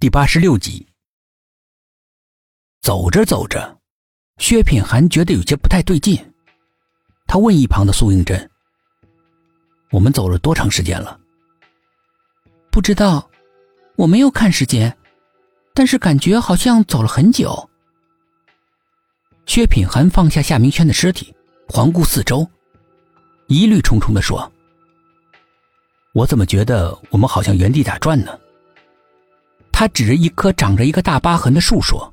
第八十六集。走着走着，薛品涵觉得有些不太对劲，他问一旁的苏应真：“我们走了多长时间了？”“不知道，我没有看时间，但是感觉好像走了很久。”薛品涵放下夏明轩的尸体，环顾四周，疑虑重重的说：“我怎么觉得我们好像原地打转呢？”他指着一棵长着一个大疤痕的树说：“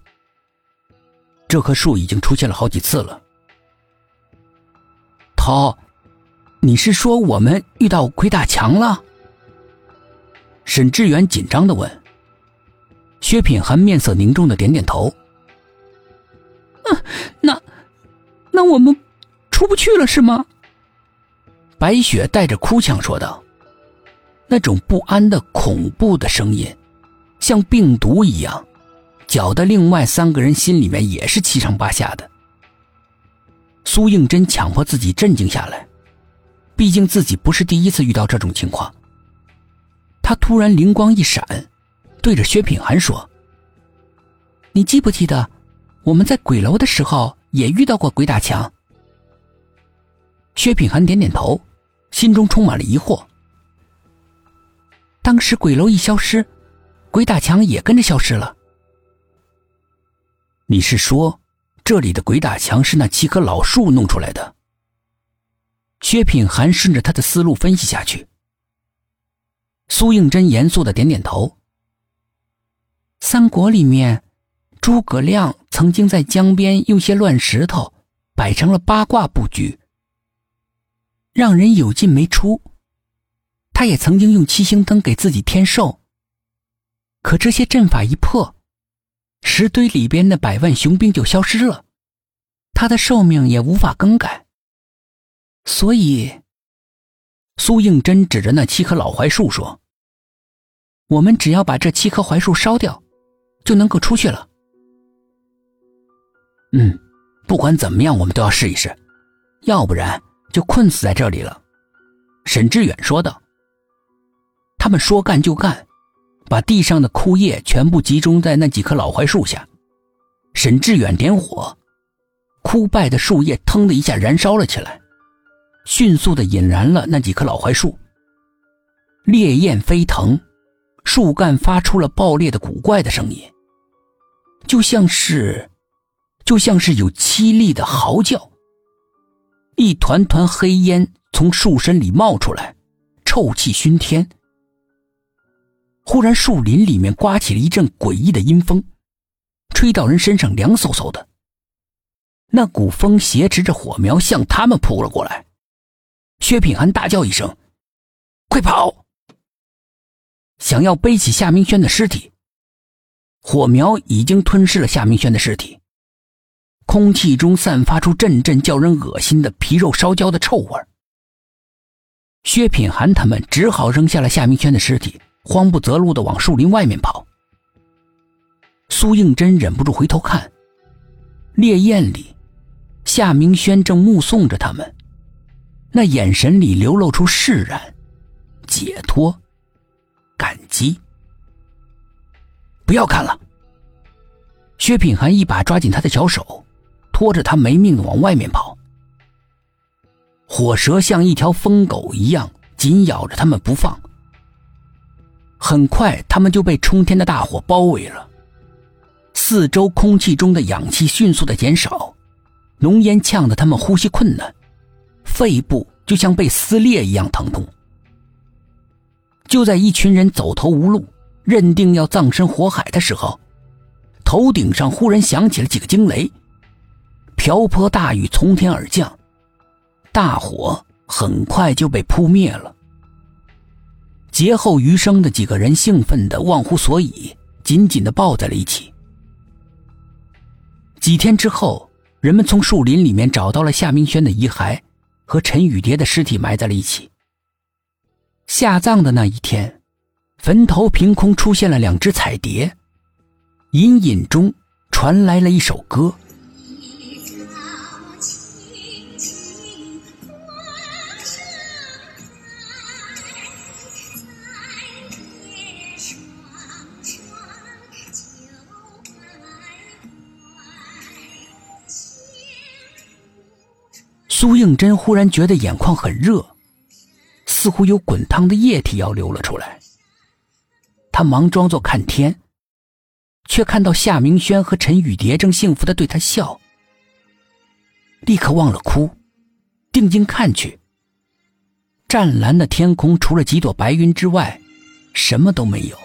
这棵树已经出现了好几次了。”涛，你是说我们遇到鬼打墙了？沈志远紧张的问。薛品涵面色凝重的点点头：“嗯，那那我们出不去了是吗？”白雪带着哭腔说道：“那种不安的、恐怖的声音。”像病毒一样，搅得另外三个人心里面也是七上八下的。苏应真强迫自己镇静下来，毕竟自己不是第一次遇到这种情况。他突然灵光一闪，对着薛品涵说：“你记不记得我们在鬼楼的时候也遇到过鬼打墙？”薛品涵点点头，心中充满了疑惑。当时鬼楼一消失。鬼打墙也跟着消失了。你是说，这里的鬼打墙是那七棵老树弄出来的？薛品涵顺着他的思路分析下去。苏应真严肃的点点头。三国里面，诸葛亮曾经在江边用些乱石头摆成了八卦布局，让人有进没出。他也曾经用七星灯给自己添寿。可这些阵法一破，石堆里边的百万雄兵就消失了，他的寿命也无法更改。所以，苏应真指着那七棵老槐树说：“我们只要把这七棵槐树烧掉，就能够出去了。”嗯，不管怎么样，我们都要试一试，要不然就困死在这里了。”沈志远说道。他们说干就干。把地上的枯叶全部集中在那几棵老槐树下，沈志远点火，枯败的树叶腾的一下燃烧了起来，迅速的引燃了那几棵老槐树。烈焰飞腾，树干发出了爆裂的古怪的声音，就像是，就像是有凄厉的嚎叫。一团团黑烟从树身里冒出来，臭气熏天。忽然，树林里面刮起了一阵诡异的阴风，吹到人身上凉飕飕的。那股风挟持着火苗向他们扑了过来。薛品涵大叫一声：“快跑！”想要背起夏明轩的尸体，火苗已经吞噬了夏明轩的尸体，空气中散发出阵阵叫人恶心的皮肉烧焦的臭味。薛品涵他们只好扔下了夏明轩的尸体。慌不择路的往树林外面跑。苏应真忍不住回头看，烈焰里，夏明轩正目送着他们，那眼神里流露出释然、解脱、感激。不要看了！薛品涵一把抓紧他的小手，拖着他没命的往外面跑。火蛇像一条疯狗一样紧咬着他们不放。很快，他们就被冲天的大火包围了。四周空气中的氧气迅速的减少，浓烟呛得他们呼吸困难，肺部就像被撕裂一样疼痛。就在一群人走投无路，认定要葬身火海的时候，头顶上忽然响起了几个惊雷，瓢泼大雨从天而降，大火很快就被扑灭了。劫后余生的几个人兴奋的忘乎所以，紧紧的抱在了一起。几天之后，人们从树林里面找到了夏明轩的遗骸和陈雨蝶的尸体，埋在了一起。下葬的那一天，坟头凭空出现了两只彩蝶，隐隐中传来了一首歌。苏应真忽然觉得眼眶很热，似乎有滚烫的液体要流了出来。他忙装作看天，却看到夏明轩和陈雨蝶正幸福的对他笑，立刻忘了哭，定睛看去。湛蓝的天空，除了几朵白云之外，什么都没有。